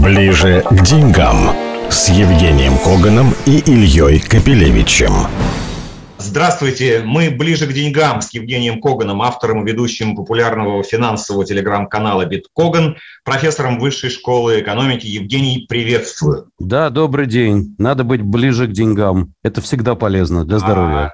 Ближе к деньгам с Евгением Коганом и Ильей Капелевичем. Здравствуйте, мы ближе к деньгам с Евгением Коганом, автором и ведущим популярного финансового телеграм-канала «Биткоган», профессором Высшей школы экономики. Евгений, приветствую. Да, добрый день. Надо быть ближе к деньгам. Это всегда полезно для здоровья. А,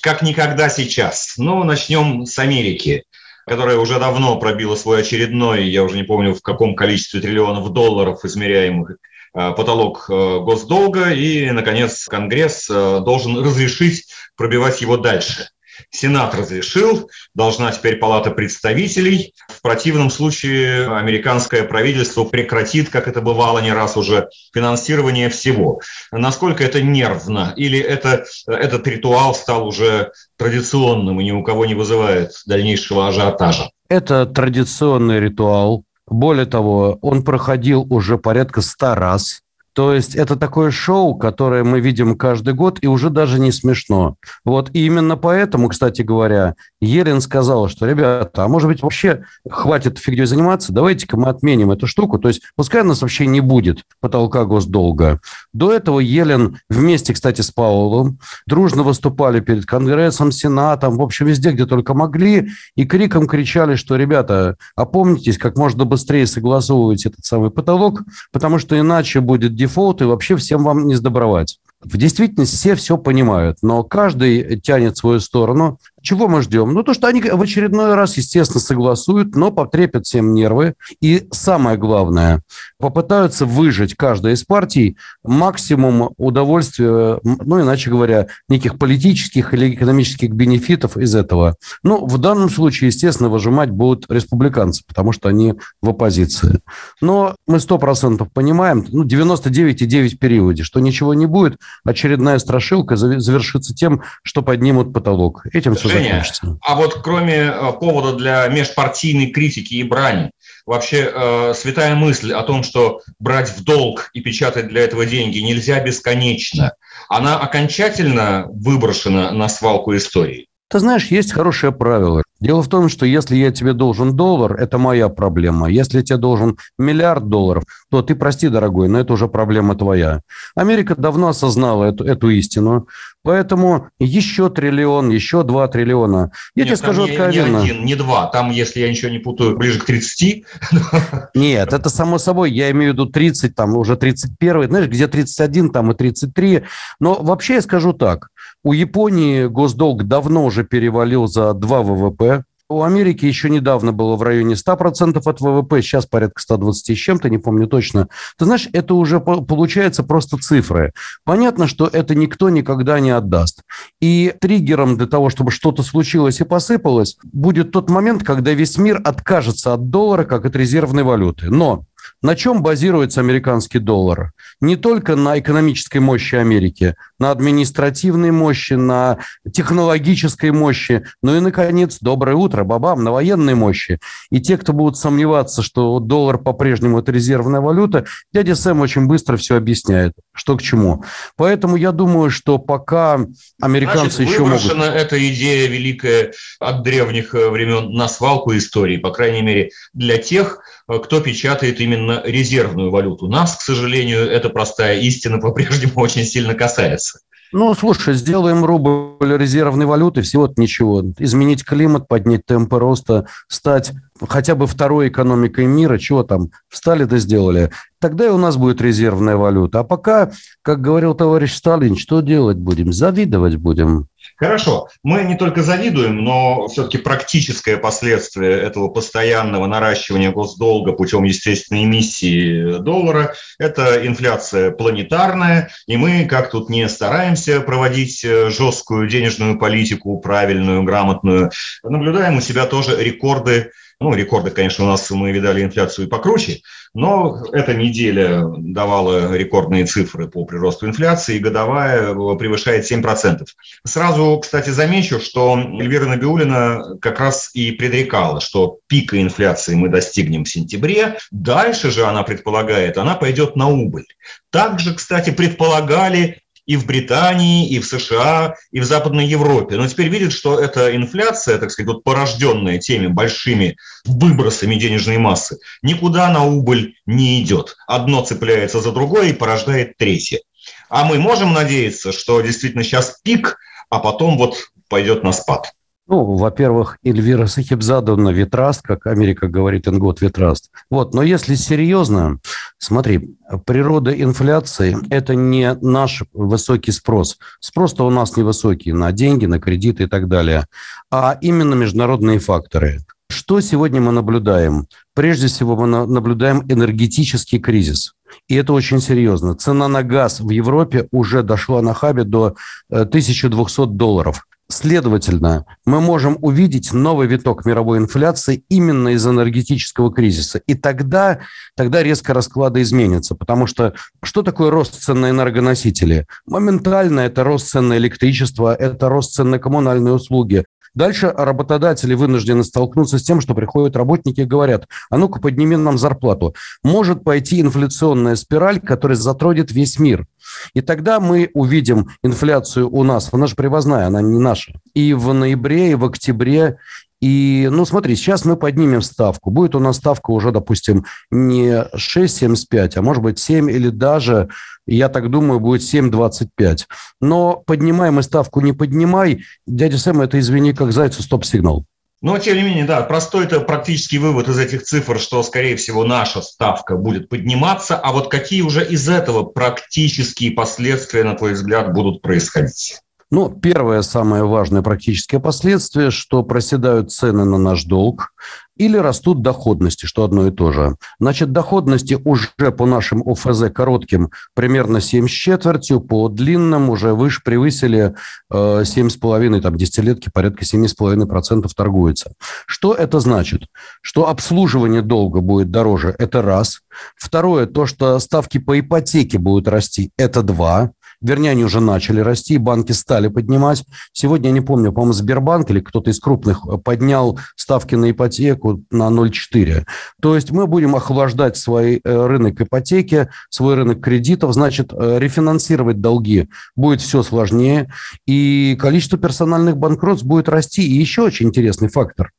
как никогда сейчас. Ну, начнем с Америки которая уже давно пробила свой очередной, я уже не помню в каком количестве триллионов долларов измеряемых Э, потолок э, госдолга, и, наконец, Конгресс э, должен разрешить пробивать его дальше. Сенат разрешил, должна теперь Палата представителей. В противном случае американское правительство прекратит, как это бывало не раз уже, финансирование всего. Насколько это нервно? Или это, этот ритуал стал уже традиционным и ни у кого не вызывает дальнейшего ажиотажа? Это традиционный ритуал. Более того, он проходил уже порядка ста раз. То есть это такое шоу, которое мы видим каждый год, и уже даже не смешно. Вот и именно поэтому, кстати говоря, Елен сказала, что, ребята, а может быть вообще хватит фигней заниматься, давайте-ка мы отменим эту штуку. То есть пускай у нас вообще не будет потолка госдолга. До этого Елен вместе, кстати, с Паулом дружно выступали перед Конгрессом, Сенатом, в общем, везде, где только могли, и криком кричали, что, ребята, опомнитесь, как можно быстрее согласовывать этот самый потолок, потому что иначе будет дефолт, и вообще всем вам не сдобровать. В действительности все все понимают, но каждый тянет свою сторону. Чего мы ждем? Ну, то, что они в очередной раз, естественно, согласуют, но потрепят всем нервы. И самое главное, попытаются выжить каждая из партий максимум удовольствия, ну, иначе говоря, неких политических или экономических бенефитов из этого. Ну, в данном случае, естественно, выжимать будут республиканцы, потому что они в оппозиции. Но мы 100% понимаем, ну, 99,9 в периоде, что ничего не будет, очередная страшилка завершится тем, что поднимут потолок. Этим все Закончится. А вот кроме э, повода для межпартийной критики и брани, вообще э, святая мысль о том, что брать в долг и печатать для этого деньги нельзя бесконечно, она окончательно выброшена на свалку истории? Ты знаешь, есть хорошее правило. Дело в том, что если я тебе должен доллар, это моя проблема. Если я тебе должен миллиард долларов, то ты прости, дорогой, но это уже проблема твоя. Америка давно осознала эту, эту истину. Поэтому еще триллион, еще два триллиона. Я Нет, тебе скажу не, откровенно. Не один, не два. Там, если я ничего не путаю, ближе к 30. Нет, это само собой. Я имею в виду 30, там уже 31. Знаешь, где 31, там и 33. Но вообще я скажу так. У Японии госдолг давно уже перевалил за 2 ВВП. У Америки еще недавно было в районе 100% от ВВП, сейчас порядка 120 с чем-то, не помню точно. Ты знаешь, это уже получается просто цифры. Понятно, что это никто никогда не отдаст. И триггером для того, чтобы что-то случилось и посыпалось, будет тот момент, когда весь мир откажется от доллара как от резервной валюты. Но на чем базируется американский доллар? Не только на экономической мощи Америки, на административной мощи, на технологической мощи, но и, наконец, доброе утро, бабам, на военной мощи. И те, кто будут сомневаться, что доллар по-прежнему это резервная валюта, дядя Сэм очень быстро все объясняет, что к чему. Поэтому я думаю, что пока американцы Значит, еще могут... эта идея великая от древних э, времен на свалку истории, по крайней мере, для тех, Э, кто печатает именно резервную валюту. Нас, к сожалению, эта простая истина по-прежнему очень сильно касается. Ну, слушай, сделаем рубль резервной валюты, всего-то ничего. Изменить климат, поднять темпы роста, стать хотя бы второй экономикой мира, чего там, встали да сделали. Тогда и у нас будет резервная валюта. А пока, как говорил товарищ Сталин, что делать будем? Завидовать будем. Хорошо. Мы не только завидуем, но все-таки практическое последствие этого постоянного наращивания госдолга путем естественной эмиссии доллара – это инфляция планетарная, и мы, как тут не стараемся проводить э, жесткую денежную политику, правильную, грамотную, наблюдаем у себя тоже рекорды ну, рекорды, конечно, у нас мы видали инфляцию и покруче, но эта неделя давала рекордные цифры по приросту инфляции, и годовая превышает 7%. Сразу, кстати, замечу, что Эльвира Набиулина как раз и предрекала, что пика инфляции мы достигнем в сентябре. Дальше же, она предполагает, она пойдет на убыль. Также, кстати, предполагали и в Британии, и в США, и в Западной Европе. Но теперь видят, что эта инфляция, так сказать, вот порожденная теми большими выбросами денежной массы, никуда на убыль не идет. Одно цепляется за другое и порождает третье. А мы можем надеяться, что действительно сейчас пик, а потом вот пойдет на спад. Ну, во-первых, Эльвира Сахибзадовна ветраст, как Америка говорит, ингот ветраст. Вот, но если серьезно, смотри, природа инфляции – это не наш высокий спрос. Спрос-то у нас невысокий на деньги, на кредиты и так далее, а именно международные факторы. Что сегодня мы наблюдаем? Прежде всего, мы наблюдаем энергетический кризис. И это очень серьезно. Цена на газ в Европе уже дошла на хабе до 1200 э, долларов. Следовательно, мы можем увидеть новый виток мировой инфляции именно из энергетического кризиса. И тогда, тогда резко расклады изменятся. Потому что что такое рост цен на энергоносители? Моментально это рост цен на электричество, это рост цен на коммунальные услуги, Дальше работодатели вынуждены столкнуться с тем, что приходят работники и говорят, а ну-ка подними нам зарплату. Может пойти инфляционная спираль, которая затрудит весь мир. И тогда мы увидим инфляцию у нас. Она же привозная, она не наша. И в ноябре, и в октябре, и, ну, смотри, сейчас мы поднимем ставку. Будет у нас ставка уже, допустим, не 6,75, а может быть 7 или даже, я так думаю, будет 7,25. Но поднимай мы ставку, не поднимай, дядя Сэм, это, извини, как зайцу стоп-сигнал. Но, тем не менее, да, простой это практический вывод из этих цифр, что, скорее всего, наша ставка будет подниматься, а вот какие уже из этого практические последствия, на твой взгляд, будут происходить? Ну, первое самое важное практическое последствие, что проседают цены на наш долг или растут доходности, что одно и то же. Значит, доходности уже по нашим ОФЗ коротким примерно 7 с четвертью, по длинным уже выше превысили э, 7,5, там десятилетки порядка 7,5% торгуется. Что это значит? Что обслуживание долга будет дороже, это раз. Второе, то, что ставки по ипотеке будут расти, это два вернее, они уже начали расти, банки стали поднимать. Сегодня, я не помню, по-моему, Сбербанк или кто-то из крупных поднял ставки на ипотеку на 0,4. То есть мы будем охлаждать свой э, рынок ипотеки, свой рынок кредитов, значит, э, рефинансировать долги будет все сложнее, и количество персональных банкротств будет расти. И еще очень интересный фактор.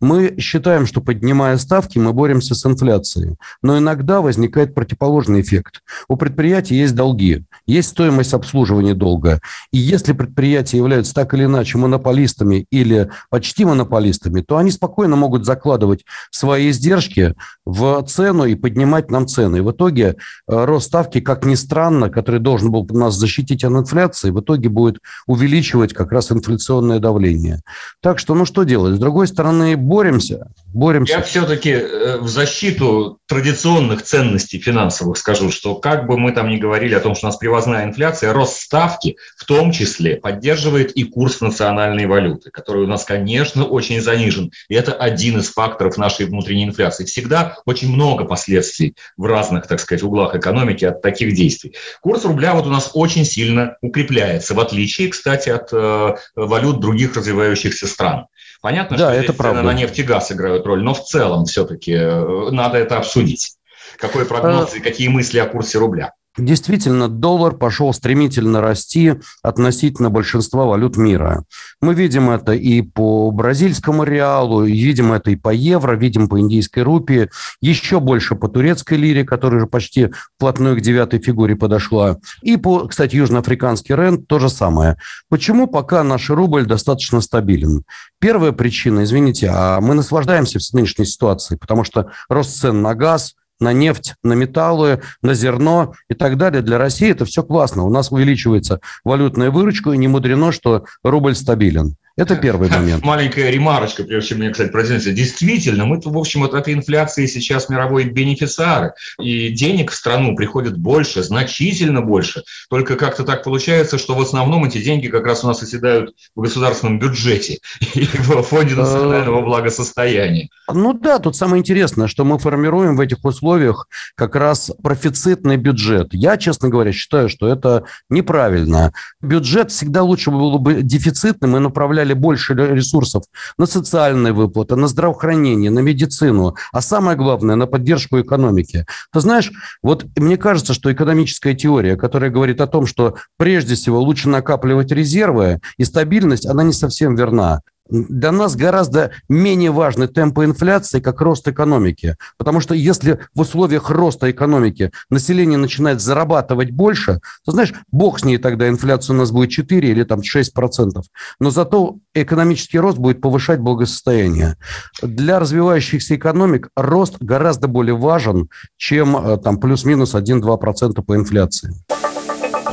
Мы считаем, что поднимая ставки, мы боремся с инфляцией. Но иногда возникает противоположный эффект. У предприятий есть долги, есть стоимость стоимость обслуживания долга. И если предприятия являются так или иначе монополистами или почти монополистами, то они спокойно могут закладывать свои издержки в цену и поднимать нам цены. И в итоге э, рост ставки, как ни странно, который должен был нас защитить от инфляции, в итоге будет увеличивать как раз инфляционное давление. Так что, ну что делать? С другой стороны, боремся. боремся. Я все-таки э, в защиту традиционных ценностей финансовых скажу, что как бы мы там ни говорили о том, что у нас привозная инфляция, инфляция, рост ставки в том числе поддерживает и курс национальной валюты, который у нас, конечно, очень занижен. И это один из факторов нашей внутренней инфляции. Всегда очень много последствий в разных, так сказать, углах экономики от таких действий. Курс рубля вот у нас очень сильно укрепляется, в отличие, кстати, от э, валют других развивающихся стран. Понятно, да, что это правда. на нефть и газ играют роль, но в целом все-таки э, надо это обсудить. Какой прогноз а... и какие мысли о курсе рубля? Действительно, доллар пошел стремительно расти относительно большинства валют мира. Мы видим это и по бразильскому реалу, видим это и по евро, видим по индийской рупии, еще больше по турецкой лире, которая уже почти вплотную к девятой фигуре подошла. И по, кстати, южноафриканский рент то же самое. Почему пока наш рубль достаточно стабилен? Первая причина, извините, а мы наслаждаемся в нынешней ситуации, потому что рост цен на газ – на нефть, на металлы, на зерно и так далее. Для России это все классно. У нас увеличивается валютная выручка, и не мудрено, что рубль стабилен. Это первый момент. Маленькая ремарочка, прежде чем мне, кстати, произнести. Действительно, мы, в общем, от этой инфляции сейчас мировой бенефициары. И денег в страну приходит больше, значительно больше. Только как-то так получается, что в основном эти деньги как раз у нас оседают в государственном бюджете и в фонде э, национального благосостояния. Ну да, тут самое интересное, что мы формируем в этих условиях как раз профицитный бюджет. Я, честно говоря, считаю, что это неправильно. Бюджет всегда лучше было бы дефицитным и направлять выделяли больше ресурсов на социальные выплаты, на здравоохранение, на медицину, а самое главное, на поддержку экономики. Ты знаешь, вот мне кажется, что экономическая теория, которая говорит о том, что прежде всего лучше накапливать резервы и стабильность, она не совсем верна для нас гораздо менее важны темпы инфляции, как рост экономики. Потому что если в условиях роста экономики население начинает зарабатывать больше, то, знаешь, бог с ней тогда инфляция у нас будет 4 или там 6 процентов. Но зато экономический рост будет повышать благосостояние. Для развивающихся экономик рост гораздо более важен, чем э, там плюс-минус 1-2 процента по инфляции.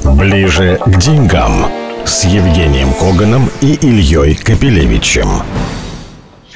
Ближе к деньгам с Евгением Коганом и Ильей Капелевичем.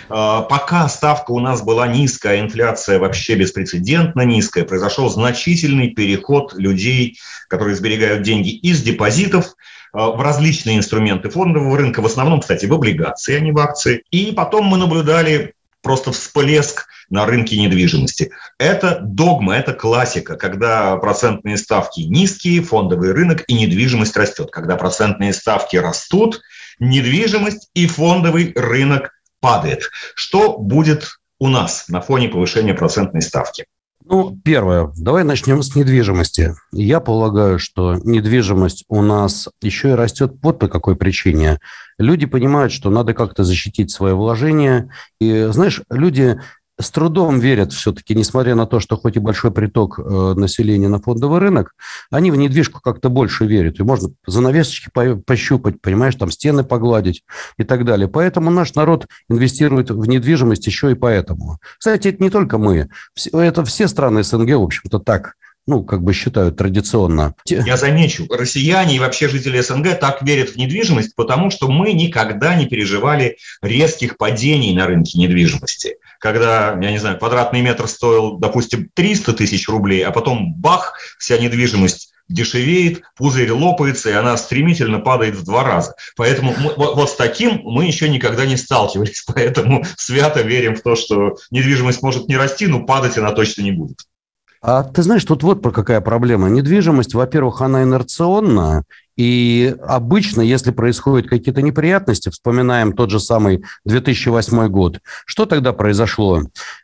А, пока ставка у нас была низкая, инфляция вообще беспрецедентно низкая, произошел значительный переход людей, которые сберегают деньги из депозитов а, в различные инструменты фондового рынка, в основном, кстати, в облигации, а не в акции. И потом мы наблюдали просто всплеск на рынке недвижимости. Это догма, это классика, когда процентные ставки низкие, фондовый рынок и недвижимость растет. Когда процентные ставки растут, недвижимость и фондовый рынок падает. Что будет у нас на фоне повышения процентной ставки? Ну, первое, давай начнем с недвижимости. Я полагаю, что недвижимость у нас еще и растет вот по какой причине. Люди понимают, что надо как-то защитить свое вложение. И, знаешь, люди с трудом верят все-таки, несмотря на то, что хоть и большой приток э, населения на фондовый рынок, они в недвижку как-то больше верят. И можно занавесочки пощупать, понимаешь, там стены погладить и так далее. Поэтому наш народ инвестирует в недвижимость еще и поэтому. Кстати, это не только мы. Это все страны СНГ, в общем-то, так ну, как бы считают традиционно. Я замечу, россияне и вообще жители СНГ так верят в недвижимость, потому что мы никогда не переживали резких падений на рынке недвижимости когда, я не знаю, квадратный метр стоил, допустим, 300 тысяч рублей, а потом бах, вся недвижимость дешевеет, пузырь лопается, и она стремительно падает в два раза. Поэтому мы, вот, вот с таким мы еще никогда не сталкивались, поэтому свято верим в то, что недвижимость может не расти, но падать она точно не будет. А ты знаешь, тут вот про какая проблема. Недвижимость, во-первых, она инерционная, и обычно, если происходят какие-то неприятности, вспоминаем тот же самый 2008 год, что тогда произошло?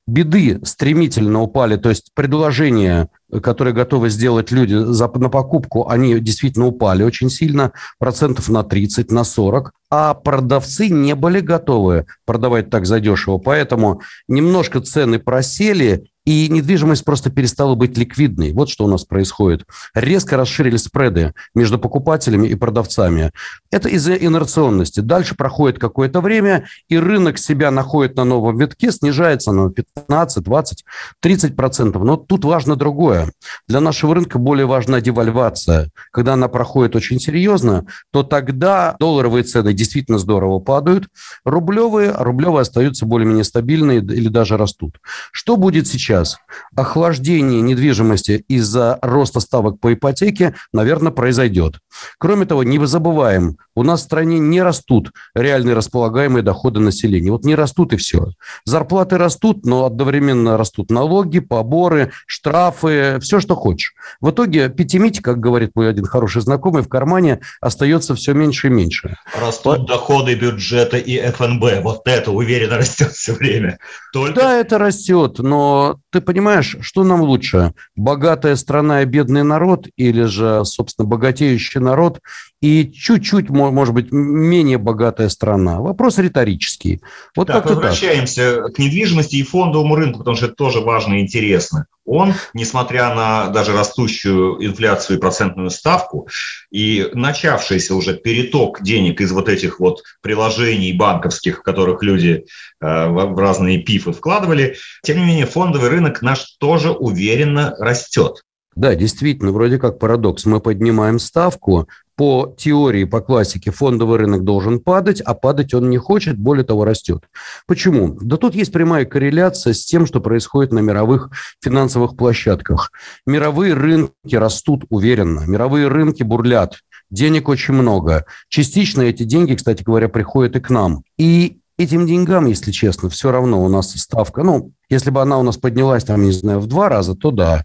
Беды стремительно упали, то есть предложения, которые готовы сделать люди за, на покупку, они действительно упали очень сильно, процентов на 30, на 40, а продавцы не были готовы продавать так задешево, поэтому немножко цены просели, и недвижимость просто перестала быть ликвидной. Вот что у нас происходит. Резко расширились спреды между покупателями и продавцами. Это из-за инерционности. Дальше проходит какое-то время, и рынок себя находит на новом витке, снижается на 15, 20, 30 процентов. Но тут важно другое. Для нашего рынка более важна девальвация. Когда она проходит очень серьезно, то тогда долларовые цены действительно здорово падают, рублевые, а рублевые остаются более-менее стабильные или даже растут. Что будет сейчас? Сейчас охлаждение недвижимости из-за роста ставок по ипотеке, наверное, произойдет. Кроме того, не забываем, у нас в стране не растут реальные располагаемые доходы населения. Вот не растут и все. Зарплаты растут, но одновременно растут налоги, поборы, штрафы, все, что хочешь. В итоге пятимить, как говорит мой один хороший знакомый, в кармане остается все меньше и меньше. Растут По... доходы бюджета и ФНБ. Вот это уверенно растет все время. Только... Да, это растет, но ты понимаешь, что нам лучше? Богатая страна и бедный народ или же, собственно, богатеющий народ и чуть-чуть, может быть, менее богатая страна. Вопрос риторический. Вот так, возвращаемся так. к недвижимости и фондовому рынку, потому что это тоже важно и интересно. Он, несмотря на даже растущую инфляцию и процентную ставку, и начавшийся уже переток денег из вот этих вот приложений банковских, в которых люди э, в разные пифы вкладывали, тем не менее фондовый рынок наш тоже уверенно растет. Да, действительно, вроде как парадокс. Мы поднимаем ставку, по теории, по классике фондовый рынок должен падать, а падать он не хочет, более того, растет. Почему? Да тут есть прямая корреляция с тем, что происходит на мировых финансовых площадках. Мировые рынки растут уверенно, мировые рынки бурлят, денег очень много. Частично эти деньги, кстати говоря, приходят и к нам. И этим деньгам, если честно, все равно у нас ставка, ну, Если бы она у нас поднялась, там, не знаю, в два раза, то да.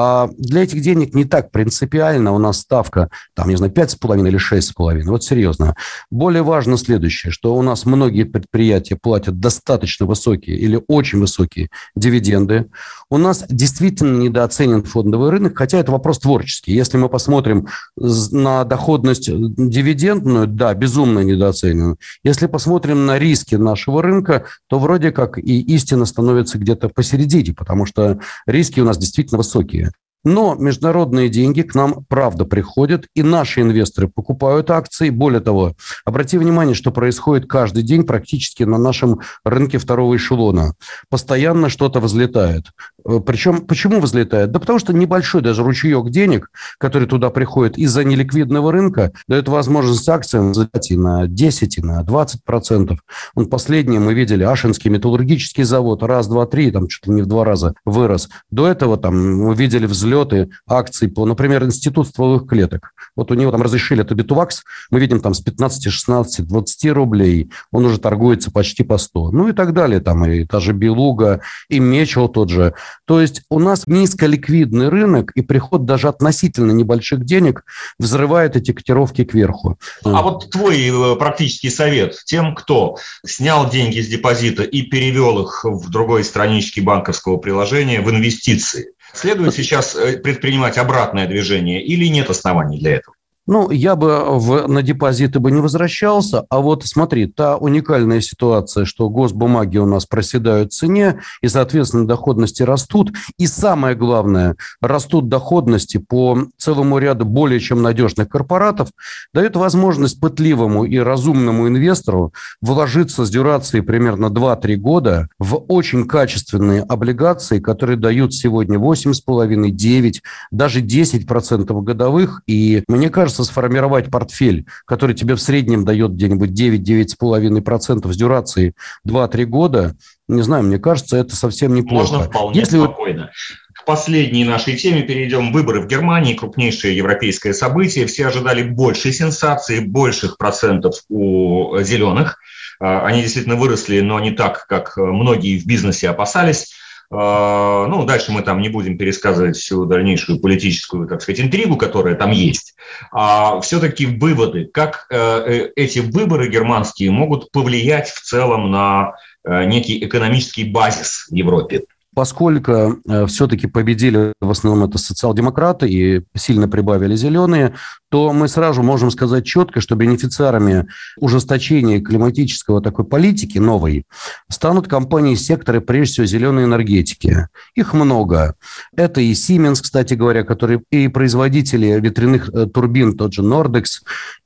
А для этих денег не так принципиально. У нас ставка, там, не знаю, 5,5 или 6,5. Вот серьезно. Более важно следующее, что у нас многие предприятия платят достаточно высокие или очень высокие дивиденды. У нас действительно недооценен фондовый рынок, хотя это вопрос творческий. Если мы посмотрим на доходность дивидендную, да, безумно недооценен. Если посмотрим на риски нашего рынка, то вроде как и истина становится где-то посередине, потому что риски у нас действительно высокие. Но международные деньги к нам правда приходят, и наши инвесторы покупают акции. Более того, обрати внимание, что происходит каждый день практически на нашем рынке второго эшелона. Постоянно что-то взлетает. Э, Причем, почему взлетает? Да потому что небольшой даже ручеек денег, который туда приходит из-за неликвидного рынка, дает возможность акциям взлетать и на 10, и на 20 процентов. Он последний мы видели, Ашинский металлургический завод, раз, два, три, там ли не в два раза вырос. До этого там мы видели взлет взлеты акций по, например, Институт стволовых клеток. Вот у него там разрешили это битувакс, мы видим там с 15, 16, 20 рублей, он уже торгуется почти по 100. Ну и так далее, там и та же Белуга, и Мечел тот же. То есть у нас низколиквидный рынок, и приход даже относительно небольших денег взрывает эти котировки кверху. А вот твой э, практический совет тем, кто снял деньги с депозита и перевел их в другой страничке банковского приложения в инвестиции. Следует сейчас э, предпринимать обратное движение или нет оснований для этого? Ну, я бы в, на депозиты бы не возвращался, а вот смотри, та уникальная ситуация, что госбумаги у нас проседают в цене, и, соответственно, доходности растут. И самое главное, растут доходности по целому ряду более чем надежных корпоратов, дает возможность пытливому и разумному инвестору вложиться с дюрацией примерно 2-3 года в очень качественные облигации, которые дают сегодня 8,5, 9, даже 10% годовых. И мне кажется, удастся сформировать портфель, который тебе в среднем дает где-нибудь 9-9,5% с дюрацией 2-3 года, не знаю, мне кажется, это совсем неплохо. Можно вполне Если спокойно. К последней нашей теме перейдем. Выборы в Германии, крупнейшее европейское событие. Все ожидали большей сенсации, больших процентов у зеленых. А, они действительно выросли, но не так, как многие в бизнесе опасались. А, ну, дальше мы там не будем пересказывать всю дальнейшую политическую, так сказать, интригу, которая там есть. А все-таки выводы, как э, э, эти выборы германские могут повлиять в целом на э, некий экономический базис в Европе? Поскольку все-таки победили в основном это социал-демократы и сильно прибавили зеленые, то мы сразу можем сказать четко, что бенефициарами ужесточения климатического такой политики новой станут компании сектора, прежде всего, зеленой энергетики. Их много. Это и Siemens, кстати говоря, который и производители ветряных э, турбин, тот же Nordex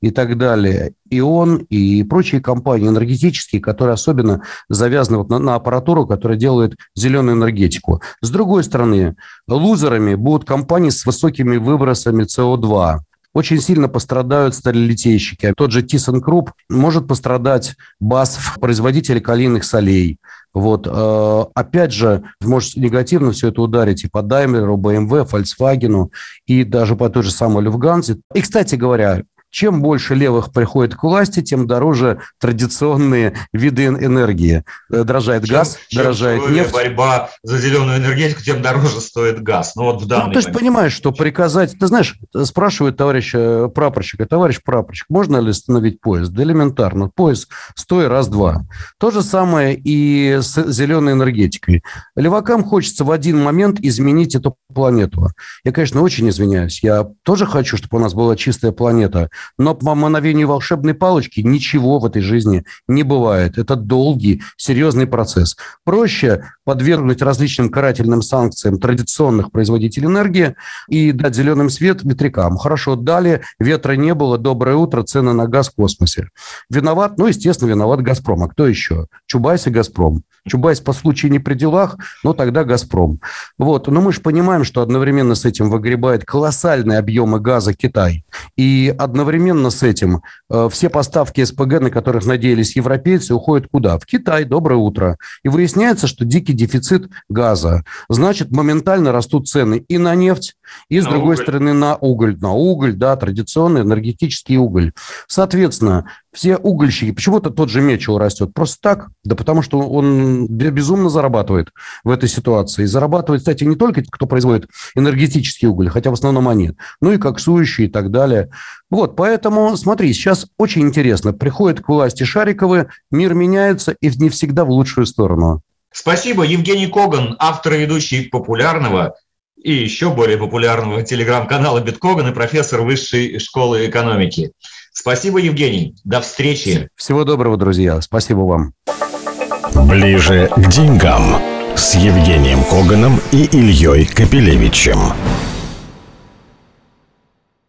и так далее, и он, и прочие компании энергетические, которые особенно завязаны вот на, на аппаратуру, которая делает зеленую энергетику. С другой стороны, лузерами будут компании с высокими выбросами СО2 очень сильно пострадают сталелитейщики. Тот же ThyssenKrupp может пострадать BASF, производители калийных солей. Вот. Э, опять же, может негативно все это ударить и по Daimler, BMW, Volkswagen, и даже по той же самой Люфганзе. И, кстати говоря, чем больше левых приходит к власти, тем дороже традиционные виды энергии. Э, дорожает чем, газ, чем дорожает нефть. борьба за зеленую энергетику, тем дороже стоит газ. Ну вот в данный ну, ты же понимаешь, что приказать... Ты знаешь, спрашивает товарищ э, прапорщика, товарищ прапорщик, можно ли остановить поезд? Да элементарно. Поезд стой раз-два. То же самое и с зеленой энергетикой. Левакам хочется в один момент изменить эту планету. Я, конечно, очень извиняюсь. Я тоже хочу, чтобы у нас была чистая планета. Но по мановению волшебной палочки ничего в этой жизни не бывает. Это долгий, серьезный процесс. Проще подвергнуть различным карательным санкциям традиционных производителей энергии и дать зеленый свет ветрякам. Хорошо, дали, ветра не было, доброе утро, цены на газ в космосе. Виноват? Ну, естественно, виноват «Газпром». А кто еще? Чубайс и «Газпром». Чубайс по случаю не при делах, но тогда «Газпром». Вот. Но мы же понимаем, что одновременно с этим выгребает колоссальные объемы газа Китай. И одновременно с этим э, все поставки СПГ, на которых надеялись европейцы, уходят куда? В Китай. Доброе утро. И выясняется, что дикий критический дефицит газа. Значит, моментально растут цены и на нефть, и, с на другой уголь. стороны, на уголь. На уголь, да, традиционный энергетический уголь. Соответственно, все угольщики, почему-то тот же Мечел растет. Просто так? Да потому что он безумно зарабатывает в этой ситуации. И зарабатывает, кстати, не только кто производит энергетический уголь, хотя в основном они, ну и коксующие и так далее. Вот, поэтому, смотри, сейчас очень интересно. Приходят к власти Шариковы, мир меняется и не всегда в лучшую сторону. Спасибо. Евгений Коган, автор и ведущий популярного и еще более популярного телеграм-канала Биткоган и профессор Высшей школы экономики. Спасибо, Евгений. До встречи. Всего доброго, друзья. Спасибо вам. Ближе к деньгам с Евгением Коганом и Ильей Капелевичем.